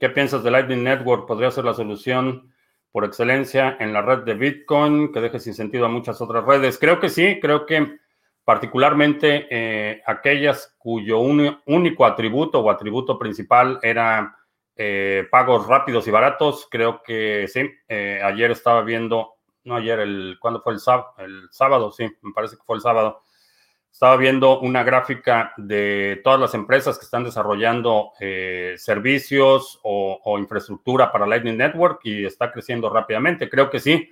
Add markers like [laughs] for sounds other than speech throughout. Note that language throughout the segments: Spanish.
¿Qué piensas de Lightning Network? ¿Podría ser la solución por excelencia en la red de Bitcoin que deje sin sentido a muchas otras redes? Creo que sí, creo que particularmente eh, aquellas cuyo único atributo o atributo principal era eh, pagos rápidos y baratos. Creo que sí. Eh, ayer estaba viendo, no ayer, el, ¿cuándo fue el? El sábado, sí, me parece que fue el sábado. Estaba viendo una gráfica de todas las empresas que están desarrollando eh, servicios o, infraestructura para Lightning Network y está creciendo rápidamente. Creo que sí.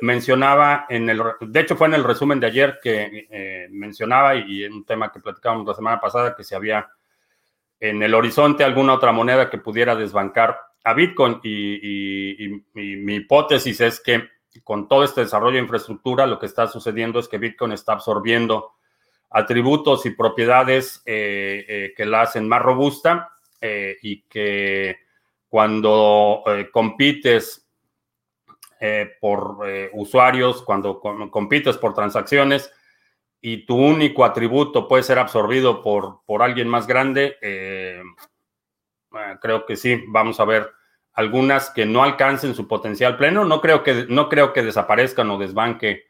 mencionaba en el, de hecho fue en el resumen de ayer que mencionaba y en un tema que platicábamos la semana pasada que se había en el horizonte alguna otra moneda que pudiera desbancar a Bitcoin. Y, mi hipótesis es que con todo este desarrollo de infraestructura, lo que está sucediendo es que Bitcoin está absorbiendo atributos y propiedades eh, eh, que la hacen más robusta eh, y que cuando compites por usuarios, cuando compites por transacciones, y tu único atributo puede ser absorbido por, por alguien más grande, creo que sí, vamos a ver algunas que no alcancen su potencial pleno. No creo que, no creo que desaparezcan o desbanque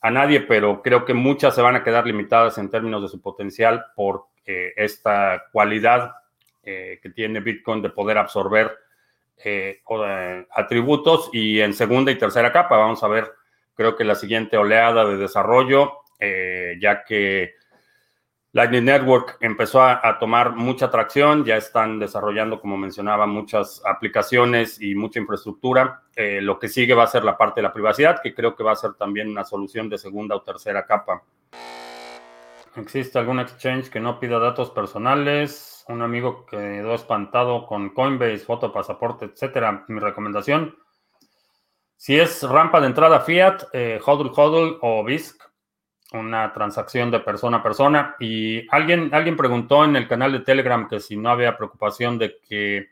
a nadie, pero creo que muchas se van a quedar limitadas en términos de su potencial por eh, esta cualidad eh, que tiene Bitcoin de poder absorber atributos. Y en segunda y tercera capa, vamos a ver, creo que la siguiente oleada de desarrollo eh, ya que Lightning Network empezó a, tomar mucha tracción, ya están desarrollando, como mencionaba, muchas aplicaciones y mucha infraestructura. Eh, lo que sigue va a ser la parte de la privacidad, que creo que va a ser también una solución de segunda o tercera capa. ¿Existe algún exchange que no pida datos personales? Un amigo quedó espantado con Coinbase, foto, pasaporte, etcétera. Mi recomendación, si es rampa de entrada Fiat, eh, HODL HODL o BISC, una transacción de persona a persona y alguien, alguien preguntó en el canal de Telegram que si no había preocupación de que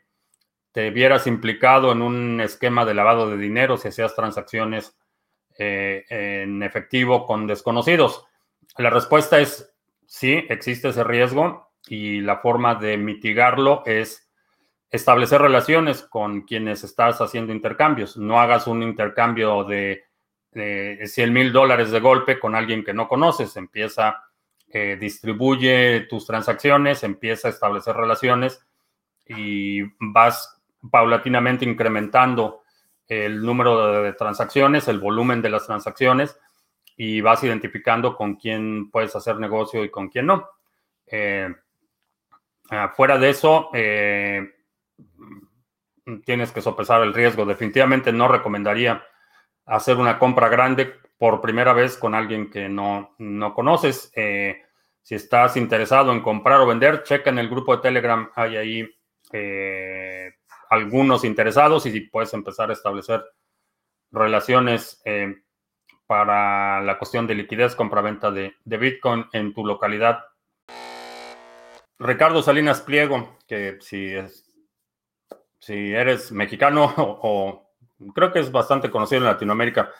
te vieras implicado en un esquema de lavado de dinero si hacías transacciones eh, en efectivo con desconocidos. La respuesta es sí, existe ese riesgo y la forma de mitigarlo es establecer relaciones con quienes estás haciendo intercambios. No hagas un intercambio de eh, 100 mil dólares de golpe con alguien que no conoces, empieza, eh, distribuye tus transacciones, empieza a establecer relaciones y vas paulatinamente incrementando el número de, transacciones, el volumen de las transacciones y vas identificando con quién puedes hacer negocio y con quién no. Eh, fuera de eso, eh, tienes que sopesar el riesgo. Definitivamente no recomendaría hacer una compra grande por primera vez con alguien que no, no conoces. Eh, si estás interesado en comprar o vender, checa en el grupo de Telegram, hay ahí eh, algunos interesados y puedes empezar a establecer relaciones eh, para la cuestión de liquidez, compra-venta de, de Bitcoin en tu localidad. Ricardo Salinas Pliego, que si, es, si eres mexicano [laughs] o creo que es bastante conocido en Latinoamérica.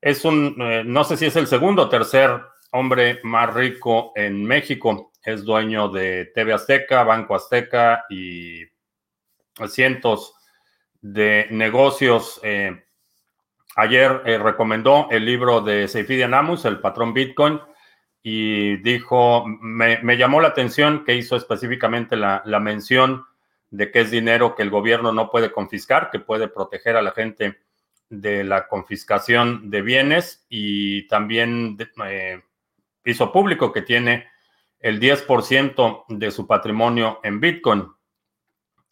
Es un, eh, no sé si es el segundo o tercer hombre más rico en México. Es dueño de TV Azteca, Banco Azteca y cientos de negocios. Eh, ayer eh, recomendó el libro de Seifidian Amus, El patrón Bitcoin, y dijo, me, llamó la atención que hizo específicamente la, la mención de que es dinero que el gobierno no puede confiscar, que puede proteger a la gente de la confiscación de bienes y también eh, hizo público que tiene el 10% de su patrimonio en Bitcoin.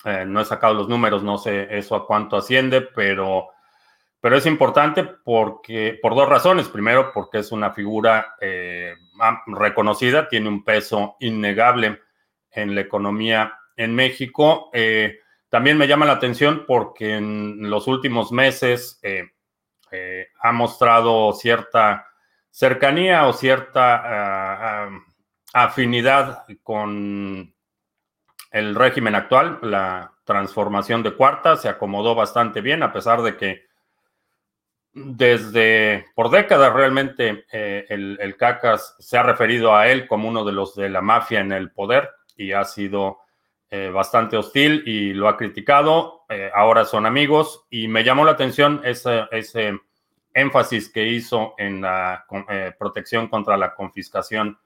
Eh, no he sacado los números, no sé eso a cuánto asciende, pero, pero es importante porque, por dos razones. Primero, porque es una figura eh, reconocida, tiene un peso innegable en la economía en México. Eh, también me llama la atención porque en los últimos meses eh, eh, ha mostrado cierta cercanía o cierta ah, ah, afinidad con el régimen actual. La transformación de cuarta se acomodó bastante bien, a pesar de que desde por décadas realmente el, el, CACAS se ha referido a él como uno de los de la mafia en el poder y ha sido eh, bastante hostil y lo ha criticado. Eh, ahora son amigos y me llamó la atención ese, ese énfasis que hizo en la protección contra la confiscación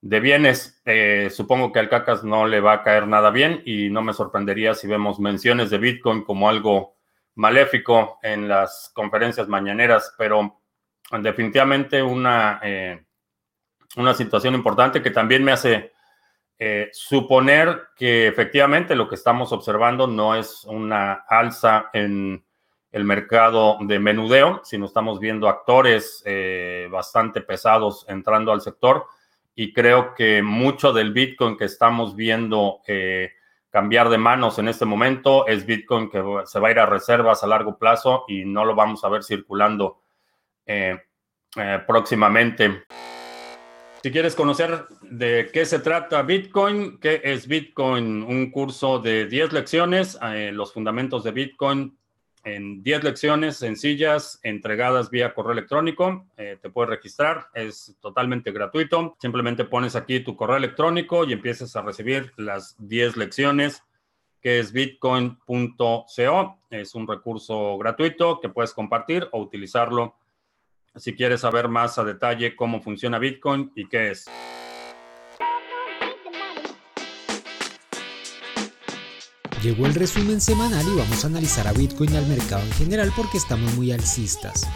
de bienes. supongo que al CACAS no le va a caer nada bien y no me sorprendería si vemos menciones de Bitcoin como algo maléfico en las conferencias mañaneras, pero definitivamente una, una situación importante que también me hace eh, suponer que efectivamente lo que estamos observando no es una alza en el mercado de menudeo, sino estamos viendo actores eh, bastante pesados entrando al sector y creo que mucho del Bitcoin que estamos viendo eh, cambiar de manos en este momento es Bitcoin que se va a ir a reservas a largo plazo y no lo vamos a ver circulando próximamente. Si quieres conocer de qué se trata Bitcoin, qué es Bitcoin, un curso de 10 lecciones, eh, los fundamentos de Bitcoin en 10 lecciones sencillas entregadas vía correo electrónico. Eh, te puedes registrar, es totalmente gratuito. Simplemente pones aquí tu correo electrónico y empiezas a recibir las 10 lecciones que es bitcoin.co. Es un recurso gratuito que puedes compartir o utilizarlo si quieres saber más a detalle cómo funciona Bitcoin y qué es. Llegó el resumen semanal y vamos a analizar a Bitcoin y al mercado en general porque estamos muy alcistas.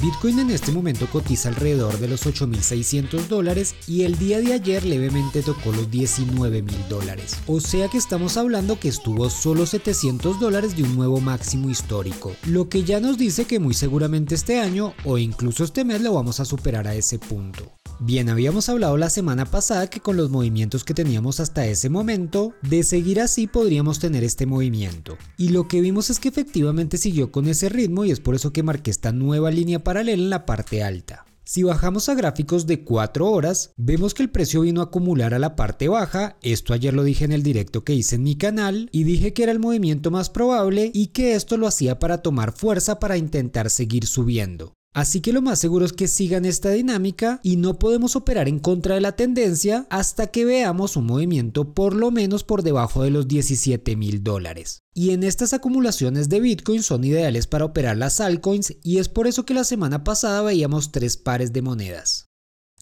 Bitcoin en este momento cotiza alrededor de los 8.600 dólares y el día de ayer levemente tocó los 19.000 dólares. O sea que estamos hablando que estuvo solo 700 dólares de un nuevo máximo histórico, lo que ya nos dice que muy seguramente este año o incluso este mes lo vamos a superar a ese punto. Bien, habíamos hablado la semana pasada que con los movimientos que teníamos hasta ese momento, de seguir así podríamos tener este movimiento. Y lo que vimos es que efectivamente siguió con ese ritmo y es por eso que marqué esta nueva línea paralela en la parte alta. Si bajamos a gráficos de 4 horas, vemos que el precio vino a acumular a la parte baja, esto ayer lo dije en el directo que hice en mi canal, y dije que era el movimiento más probable y que esto lo hacía para tomar fuerza para intentar seguir subiendo. Así que lo más seguro es que sigan esta dinámica y no podemos operar en contra de la tendencia hasta que veamos un movimiento por lo menos por debajo de los 17 mil dólares. Y en estas acumulaciones de Bitcoin son ideales para operar las altcoins y es por eso que la semana pasada veíamos tres pares de monedas.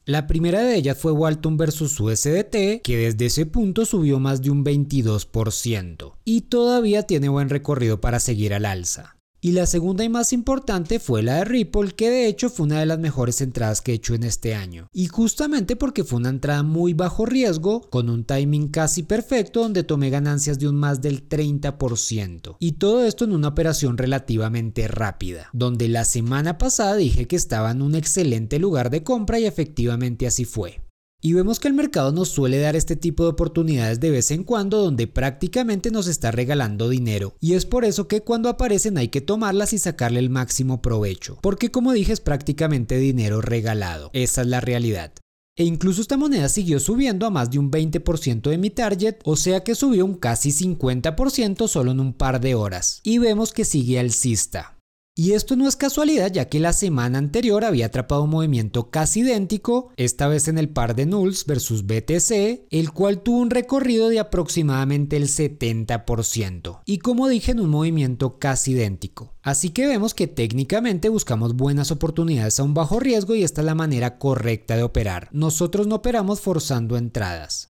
La primera de ellas fue Walton versus USDT, que desde ese punto subió más de un 22% y todavía tiene buen recorrido para seguir al alza. Y la segunda y más importante fue la de Ripple, que de hecho fue una de las mejores entradas que he hecho en este año. Y justamente porque fue una entrada muy bajo riesgo, con un timing casi perfecto donde tomé ganancias de un más del 30%. Y todo esto en una operación relativamente rápida, donde la semana pasada dije que estaba en un excelente lugar de compra y efectivamente así fue. Y vemos que el mercado nos suele dar este tipo de oportunidades de vez en cuando donde prácticamente nos está regalando dinero. Y es por eso que cuando aparecen hay que tomarlas y sacarle el máximo provecho. Porque como dije es prácticamente dinero regalado. Esa es la realidad. E incluso esta moneda siguió subiendo a más de un 20% de mi target, o sea que subió un casi 50% solo en un par de horas. Y vemos que sigue alcista. Y esto no es casualidad ya que la semana anterior había atrapado un movimiento casi idéntico, esta vez en el par de Nulls versus BTC, el cual tuvo un recorrido de aproximadamente el 70%, y como dije en un movimiento casi idéntico. Así que vemos que técnicamente buscamos buenas oportunidades a un bajo riesgo y esta es la manera correcta de operar. Nosotros no operamos forzando entradas.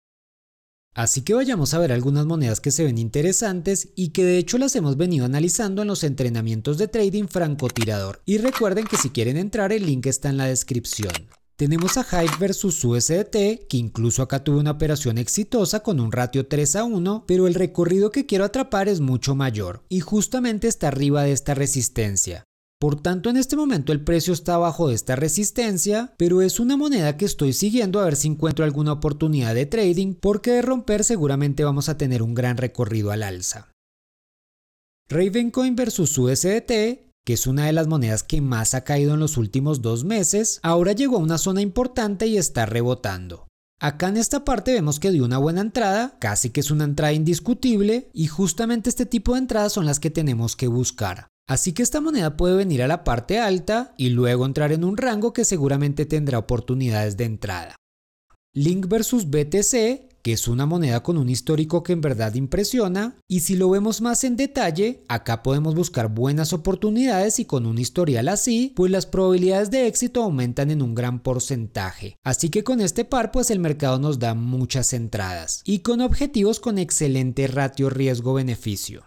Así que vayamos a ver algunas monedas que se ven interesantes y que de hecho las hemos venido analizando en los entrenamientos de trading francotirador. Y recuerden que si quieren entrar el link está en la descripción. Tenemos a Hive versus USDT, que incluso acá tuve una operación exitosa con un ratio 3 a 1, pero el recorrido que quiero atrapar es mucho mayor, y justamente está arriba de esta resistencia. Por tanto, en este momento el precio está bajo de esta resistencia, pero es una moneda que estoy siguiendo a ver si encuentro alguna oportunidad de trading, porque de romper seguramente vamos a tener un gran recorrido al alza. Ravencoin versus USDT, que es una de las monedas que más ha caído en los últimos dos meses, ahora llegó a una zona importante y está rebotando. Acá en esta parte vemos que dio una buena entrada, casi que es una entrada indiscutible, y justamente este tipo de entradas son las que tenemos que buscar. Así que esta moneda puede venir a la parte alta y luego entrar en un rango que seguramente tendrá oportunidades de entrada. Link versus BTC, que es una moneda con un histórico que en verdad impresiona, y si lo vemos más en detalle, acá podemos buscar buenas oportunidades y con un historial así, pues las probabilidades de éxito aumentan en un gran porcentaje. Así que con este par pues el mercado nos da muchas entradas, y con objetivos con excelente ratio riesgo-beneficio.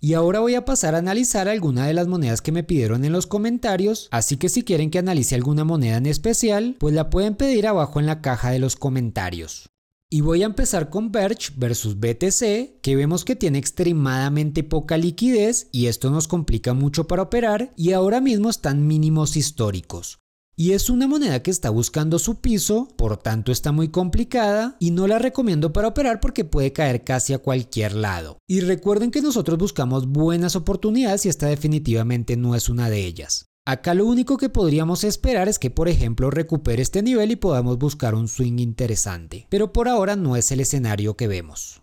Y ahora voy a pasar a analizar alguna de las monedas que me pidieron en los comentarios, así que si quieren que analice alguna moneda en especial, pues la pueden pedir abajo en la caja de los comentarios. Y voy a empezar con Birch versus BTC, que vemos que tiene extremadamente poca liquidez y esto nos complica mucho para operar y ahora mismo están mínimos históricos. Y es una moneda que está buscando su piso, por tanto está muy complicada y no la recomiendo para operar porque puede caer casi a cualquier lado. Y recuerden que nosotros buscamos buenas oportunidades y esta definitivamente no es una de ellas. Acá lo único que podríamos esperar es que por ejemplo recupere este nivel y podamos buscar un swing interesante, pero por ahora no es el escenario que vemos.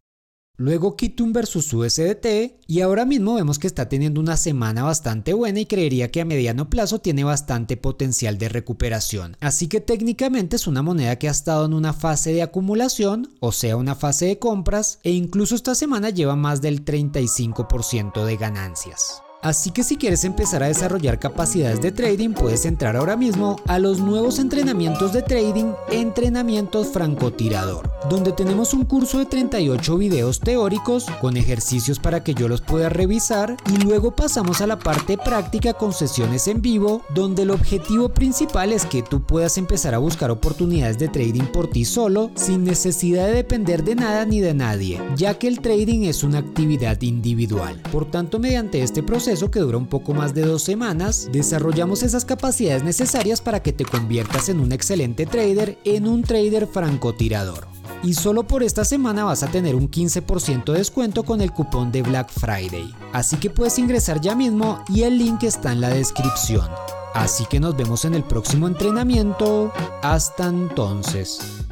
Luego Kitum versus USDT y ahora mismo vemos que está teniendo una semana bastante buena y creería que a mediano plazo tiene bastante potencial de recuperación. Así que técnicamente es una moneda que ha estado en una fase de acumulación, o sea una fase de compras, e incluso esta semana lleva más del 35% de ganancias. Así que si quieres empezar a desarrollar capacidades de trading, puedes entrar ahora mismo a los nuevos entrenamientos de trading Entrenamientos Francotirador, donde tenemos un curso de 38 videos teóricos con ejercicios para que yo los pueda revisar y luego pasamos a la parte práctica con sesiones en vivo, donde el objetivo principal es que tú puedas empezar a buscar oportunidades de trading por ti solo, sin necesidad de depender de nada ni de nadie, ya que el trading es una actividad individual. Por tanto, mediante este proceso, que dura un poco más de dos semanas, desarrollamos esas capacidades necesarias para que te conviertas en un excelente trader, en un trader francotirador. Y solo por esta semana vas a tener un 15% de descuento con el cupón de Black Friday. Así que puedes ingresar ya mismo y el link está en la descripción. Así que nos vemos en el próximo entrenamiento. Hasta entonces.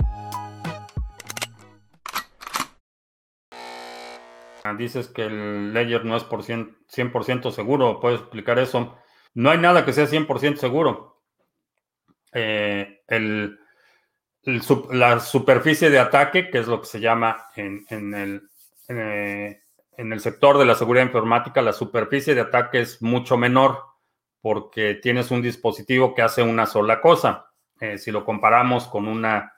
Dices que el Ledger no es por 100%, seguro, ¿puedes explicar eso? No hay nada que sea 100% seguro. Eh, la superficie de ataque, que es lo que se llama en, el, eh, en, sector de la seguridad informática, la superficie de ataque es mucho menor porque tienes un dispositivo que hace una sola cosa. Eh, si lo comparamos con una...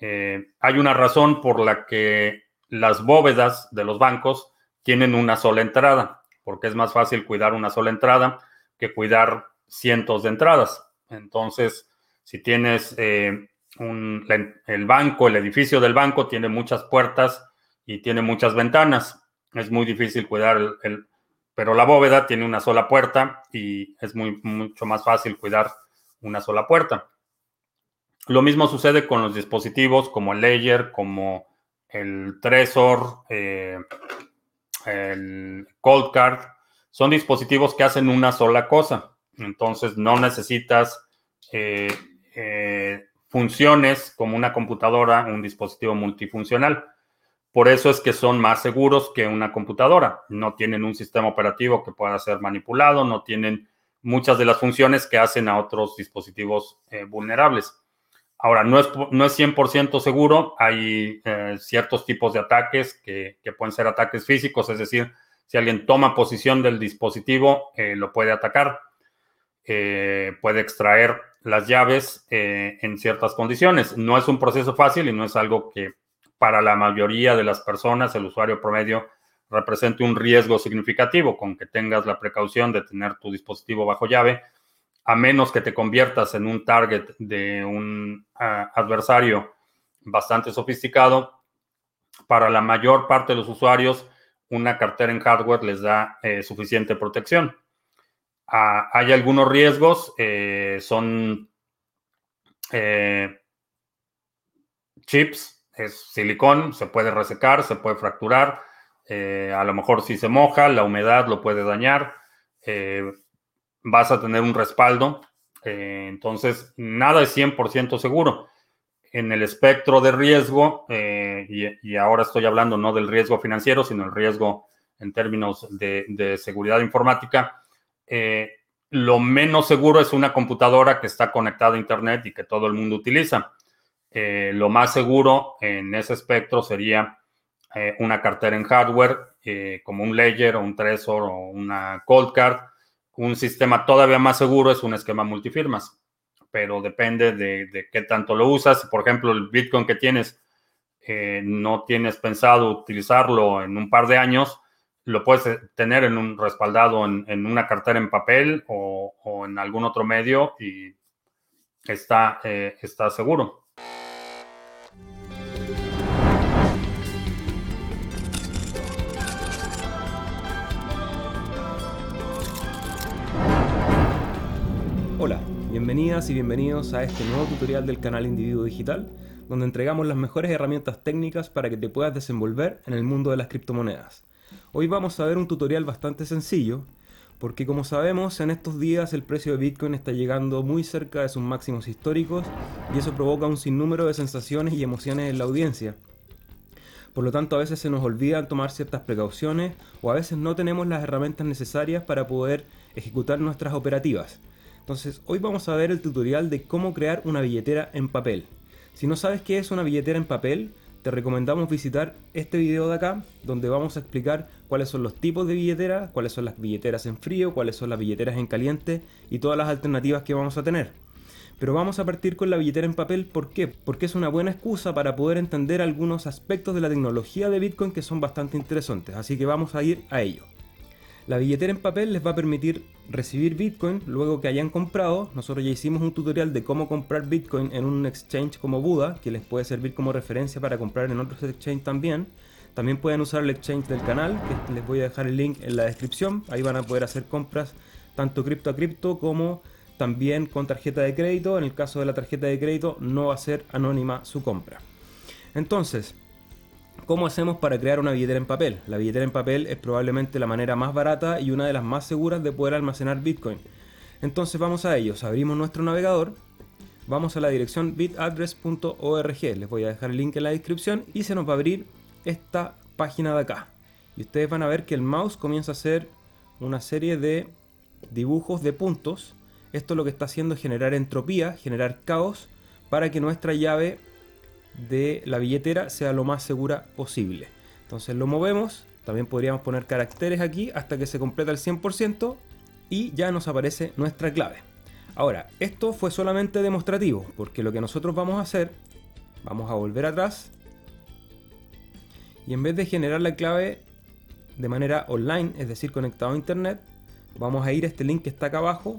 hay una razón por la que las bóvedas de los bancos tienen una sola entrada, porque es más fácil cuidar una sola entrada que cuidar cientos de entradas. Entonces, si tienes eh, el banco, el edificio del banco tiene muchas puertas y tiene muchas ventanas, es muy difícil cuidar el, pero la bóveda tiene una sola puerta y es muy, mucho más fácil cuidar una sola puerta. Lo mismo sucede con los dispositivos como el Ledger, como el Trezor, eh, el Cold Card, son dispositivos que hacen una sola cosa. Entonces no necesitas eh, eh, funciones como una computadora, un dispositivo multifuncional. Por eso es que son más seguros que una computadora. No tienen un sistema operativo que pueda ser manipulado, no tienen muchas de las funciones que hacen a otros dispositivos vulnerables. Ahora, no es, no es 100% seguro, hay eh, ciertos tipos de ataques que, pueden ser ataques físicos, es decir, si alguien toma posición del dispositivo, eh, lo puede atacar, eh, puede extraer las llaves en ciertas condiciones. No es un proceso fácil y no es algo que para la mayoría de las personas, el usuario promedio, represente un riesgo significativo, con que tengas la precaución de tener tu dispositivo bajo llave a menos que te conviertas en un target de un ah, adversario bastante sofisticado, para la mayor parte de los usuarios, una cartera en hardware les da eh, suficiente protección. Hay algunos riesgos, eh, son eh, chips, es silicón, se puede resecar, se puede fracturar, a lo mejor si se moja, la humedad lo puede dañar vas a tener un respaldo. Eh, entonces, nada es 100% seguro. En el espectro de riesgo, eh, y, ahora estoy hablando no del riesgo financiero, sino el riesgo en términos de, seguridad informática, eh, lo menos seguro es una computadora que está conectada a Internet y que todo el mundo utiliza. Eh, lo más seguro en ese espectro sería eh, una cartera en hardware, como un Ledger o un Trezor o una Cold Card. Un sistema todavía más seguro es un esquema multifirmas, pero depende de, de qué tanto lo usas. Por ejemplo, el Bitcoin que tienes, no tienes pensado utilizarlo en un par de años, lo puedes eh, tener en un respaldado en, una cartera en papel o, en algún otro medio y está, eh, está seguro. Hola, bienvenidas y bienvenidos a este nuevo tutorial del canal Individuo Digital, donde entregamos las mejores herramientas técnicas para que te puedas desenvolver en el mundo de las criptomonedas. Hoy vamos a ver un tutorial bastante sencillo, porque como sabemos en estos días el precio de Bitcoin está llegando muy cerca de sus máximos históricos y eso provoca un sinnúmero de sensaciones y emociones en la audiencia. Por lo tanto, a veces se nos olvida tomar ciertas precauciones o a veces no tenemos las herramientas necesarias para poder ejecutar nuestras operativas. Entonces, hoy vamos a ver el tutorial de cómo crear una billetera en papel. Si no sabes qué es una billetera en papel, te recomendamos visitar este video de acá, donde vamos a explicar cuáles son los tipos de billeteras, cuáles son las billeteras en frío, cuáles son las billeteras en caliente y todas las alternativas que vamos a tener. Pero vamos a partir con la billetera en papel, ¿por qué? Porque es una buena excusa para poder entender algunos aspectos de la tecnología de Bitcoin que son bastante interesantes, así que vamos a ir a ello. La billetera en papel les va a permitir recibir Bitcoin luego que hayan comprado. Nosotros ya hicimos un tutorial de cómo comprar Bitcoin en un exchange como Buda, que les puede servir como referencia para comprar en otros exchanges también. También pueden usar el exchange del canal, que les voy a dejar el link en la descripción. Ahí van a poder hacer compras tanto cripto a cripto como también con tarjeta de crédito. En el caso de la tarjeta de crédito no va a ser anónima su compra. Entonces, ¿Cómo hacemos para crear una billetera en papel? La billetera en papel es probablemente la manera más barata y una de las más seguras de poder almacenar Bitcoin. Entonces vamos a ellos, abrimos nuestro navegador, vamos a la dirección bitaddress.org, les voy a dejar el link en la descripción y se nos va a abrir esta página de acá. Y ustedes van a ver que el mouse comienza a hacer una serie de dibujos de puntos. Esto lo que está haciendo es generar entropía, generar caos para que nuestra llave de la billetera sea lo más segura posible. Entonces lo movemos, también podríamos poner caracteres aquí hasta que se completa el 100% y ya nos aparece nuestra clave. Ahora, esto fue solamente demostrativo, porque lo que nosotros vamos a hacer, vamos a volver atrás y en vez de generar la clave de manera online, es decir, conectado a internet, vamos a ir a este link que está acá abajo,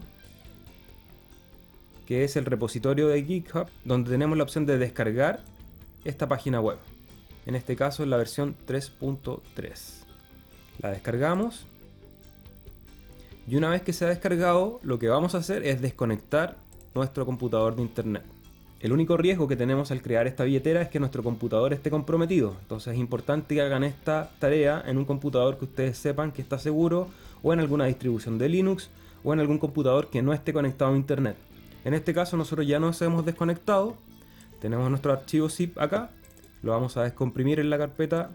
que es el repositorio de GitHub, donde tenemos la opción de descargar esta página web. En este caso es la versión 3.3. La descargamos. Y una vez que se ha descargado, lo que vamos a hacer es desconectar nuestro computador de internet. El único riesgo que tenemos al crear esta billetera es que nuestro computador esté comprometido. Entonces es importante que hagan esta tarea en un computador que ustedes sepan que está seguro o en alguna distribución de Linux o en algún computador que no esté conectado a internet. En este caso nosotros ya nos hemos desconectado tenemos nuestro archivo zip acá, lo vamos a descomprimir en la carpeta,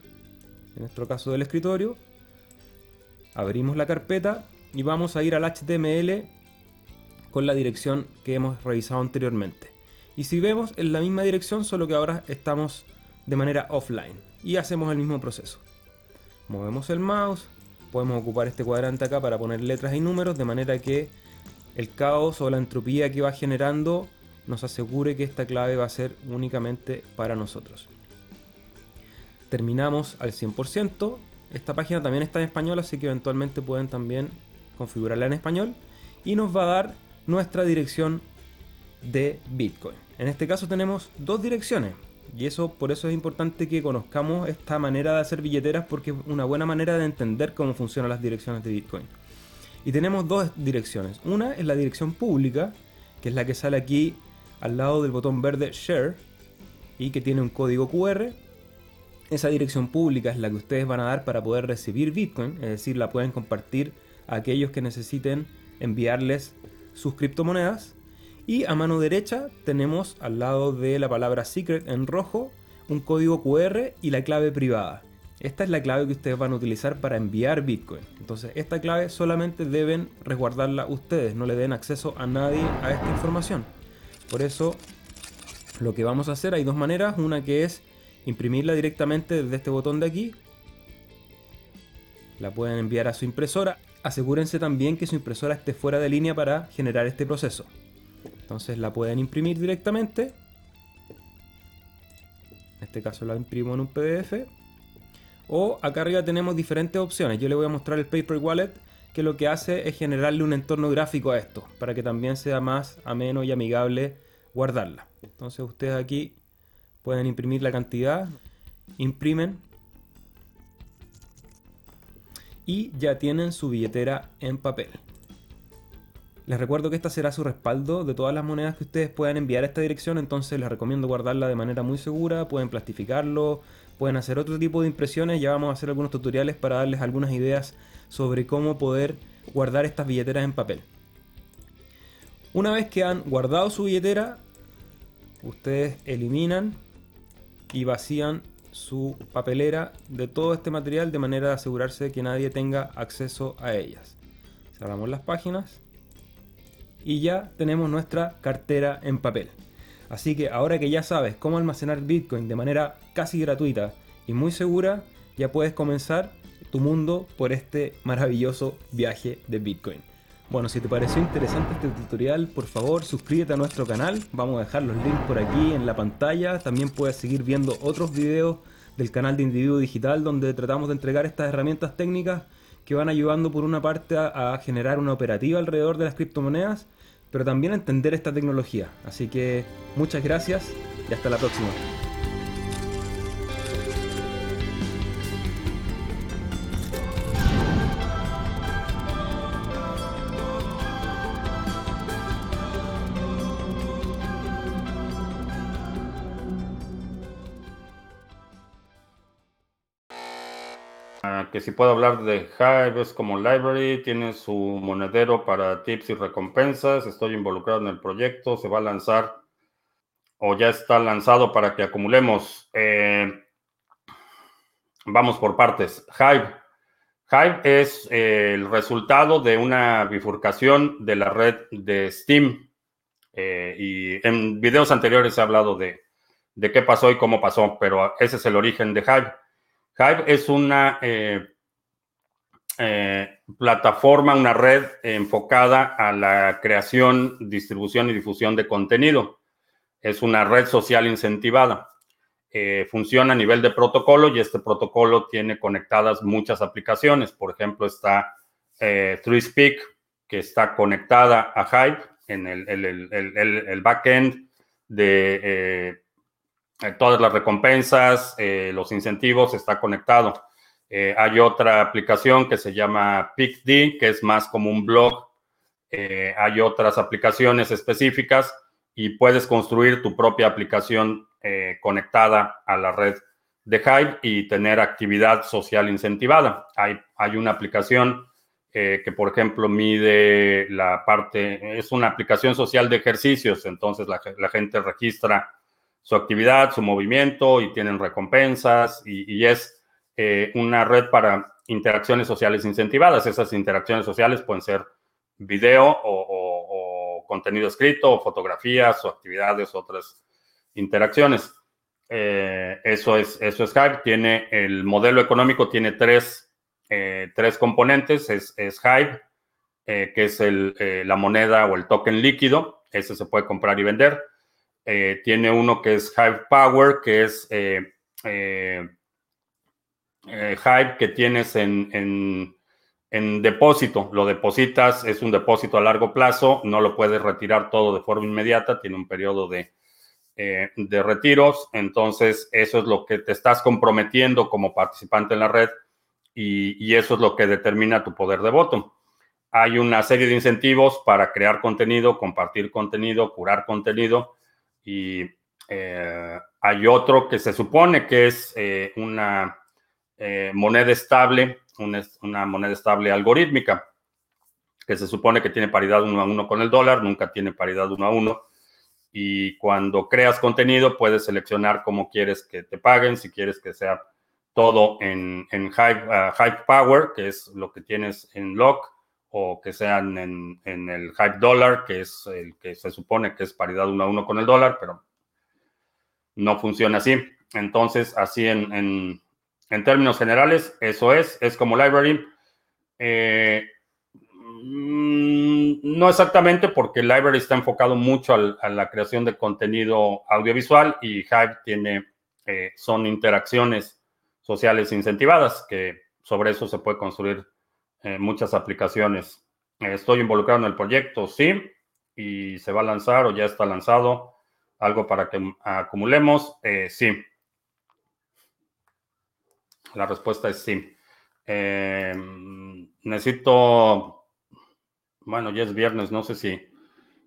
en nuestro caso del escritorio. Abrimos la carpeta y vamos a ir al HTML con la dirección que hemos revisado anteriormente. Y si vemos en la misma dirección, solo que ahora estamos de manera offline. Y hacemos el mismo proceso. Movemos el mouse, podemos ocupar este cuadrante acá para poner letras y números, de manera que el caos o la entropía que va generando nos asegure que esta clave va a ser únicamente para nosotros. Terminamos al 100%. Esta página también está en español, así que eventualmente pueden también configurarla en español. Y nos va a dar nuestra dirección de Bitcoin. En este caso tenemos dos direcciones. Y eso por eso es importante que conozcamos esta manera de hacer billeteras porque es una buena manera de entender cómo funcionan las direcciones de Bitcoin. Y tenemos dos direcciones. Una es la dirección pública, que es la que sale aquí al lado del botón verde Share y que tiene un código QR. Esa dirección pública es la que ustedes van a dar para poder recibir Bitcoin, es decir, la pueden compartir a aquellos que necesiten enviarles sus criptomonedas. Y a mano derecha tenemos al lado de la palabra secret en rojo un código QR y la clave privada. Esta es la clave que ustedes van a utilizar para enviar Bitcoin. Entonces esta clave solamente deben resguardarla ustedes, no le den acceso a nadie a esta información. Por eso lo que vamos a hacer, hay dos maneras. Una que es imprimirla directamente desde este botón de aquí. La pueden enviar a su impresora. Asegúrense también que su impresora esté fuera de línea para generar este proceso. Entonces la pueden imprimir directamente. En este caso la imprimo en un PDF. O acá arriba tenemos diferentes opciones. Yo le voy a mostrar el Paper Wallet que lo que hace es generarle un entorno gráfico a esto, para que también sea más ameno y amigable guardarla. Entonces ustedes aquí pueden imprimir la cantidad, imprimen y ya tienen su billetera en papel. Les recuerdo que esta será su respaldo de todas las monedas que ustedes puedan enviar a esta dirección, entonces les recomiendo guardarla de manera muy segura, pueden plastificarlo, pueden hacer otro tipo de impresiones, ya vamos a hacer algunos tutoriales para darles algunas ideas sobre cómo poder guardar estas billeteras en papel. Una vez que han guardado su billetera, ustedes eliminan y vacían su papelera de todo este material de manera de asegurarse de que nadie tenga acceso a ellas. Cerramos las páginas y ya tenemos nuestra cartera en papel. Así que ahora que ya sabes cómo almacenar Bitcoin de manera casi gratuita y muy segura, ya puedes comenzar tu mundo por este maravilloso viaje de Bitcoin. Bueno, si te pareció interesante este tutorial, por favor suscríbete a nuestro canal. Vamos a dejar los links por aquí en la pantalla. También puedes seguir viendo otros videos del canal de Individuo Digital donde tratamos de entregar estas herramientas técnicas que van ayudando por una parte a, generar una operativa alrededor de las criptomonedas, pero también entender esta tecnología. Así que muchas gracias y hasta la próxima. Si puedo hablar de Hive, es como Library, tiene su monedero para tips y recompensas, estoy involucrado en el proyecto, se va a lanzar o ya está lanzado para que acumulemos. Eh, vamos por partes. Hive. Hive es eh, el resultado de una bifurcación de la red de Steam. Eh, y en videos anteriores he hablado de, de qué pasó y cómo pasó, pero ese es el origen de Hive. Hive es una eh, plataforma, una red enfocada a la creación, distribución y difusión de contenido. Es una red social incentivada. Eh, funciona a nivel de protocolo y este protocolo tiene conectadas muchas aplicaciones. Por ejemplo, está eh, ThreeSpeak, que está conectada a Hive en el, backend de eh, todas las recompensas, los incentivos, está conectado. Eh, hay otra aplicación que se llama PicD, que es más como un blog. hay otras aplicaciones específicas y puedes construir tu propia aplicación conectada a la red de Hive y tener actividad social incentivada. Hay, hay una aplicación que, por ejemplo, mide la parte, es una aplicación social de ejercicios, entonces la gente registra su actividad, su movimiento y tienen recompensas y, es eh, una red para interacciones sociales incentivadas. Esas interacciones sociales pueden ser video o, contenido escrito, o fotografías o actividades, otras interacciones. Eh, eso es, eso es Hive. Tiene el modelo económico, tiene tres, eh, tres componentes. Es, es Hive, que es el, la moneda o el token líquido. Ese se puede comprar y vender. Eh, tiene uno que es Hive Power, que es eh, eh, Hive que tienes en, depósito. Lo depositas, es un depósito a largo plazo, no lo puedes retirar todo de forma inmediata, tiene un periodo de, de retiros. Entonces, eso es lo que te estás comprometiendo como participante en la red y, y eso es lo que determina tu poder de voto hay una serie de incentivos para crear contenido, compartir contenido, curar contenido y eh, hay otro que se supone que es eh, una eh, moneda estable, una, moneda estable algorítmica, que se supone que tiene paridad uno a uno con el dólar, nunca tiene paridad uno a uno. Y cuando creas contenido, puedes seleccionar cómo quieres que te paguen, si quieres que sea todo en, en Hive, uh, Power, que es lo que tienes en Lock, o que sean en, el hype dólar, que es el que se supone que es paridad uno a uno con el dólar, pero no funciona así. Entonces, así en, términos generales, eso es, es como library. Eh, mm, no exactamente porque library está enfocado mucho a la creación de contenido audiovisual y Hive tiene, eh, son interacciones sociales incentivadas, que sobre eso se puede construir eh, muchas aplicaciones. estoy involucrado en el proyecto, sí, y se va a lanzar o ya está lanzado algo para que acumulemos, sí. La respuesta es sí. Eh, necesito, bueno, ya es viernes, no sé si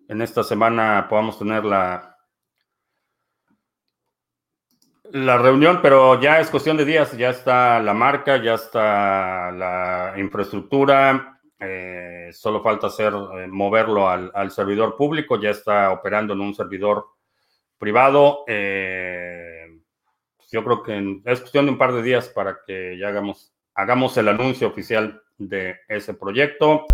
en esta semana podamos tener la, la reunión, pero ya es cuestión de días, ya está la marca, ya está la infraestructura, eh, solo falta hacer, eh, moverlo al, al, servidor público, ya está operando en un servidor privado. Eh, yo creo que es cuestión de un par de días para que ya hagamos, hagamos el anuncio oficial de ese proyecto.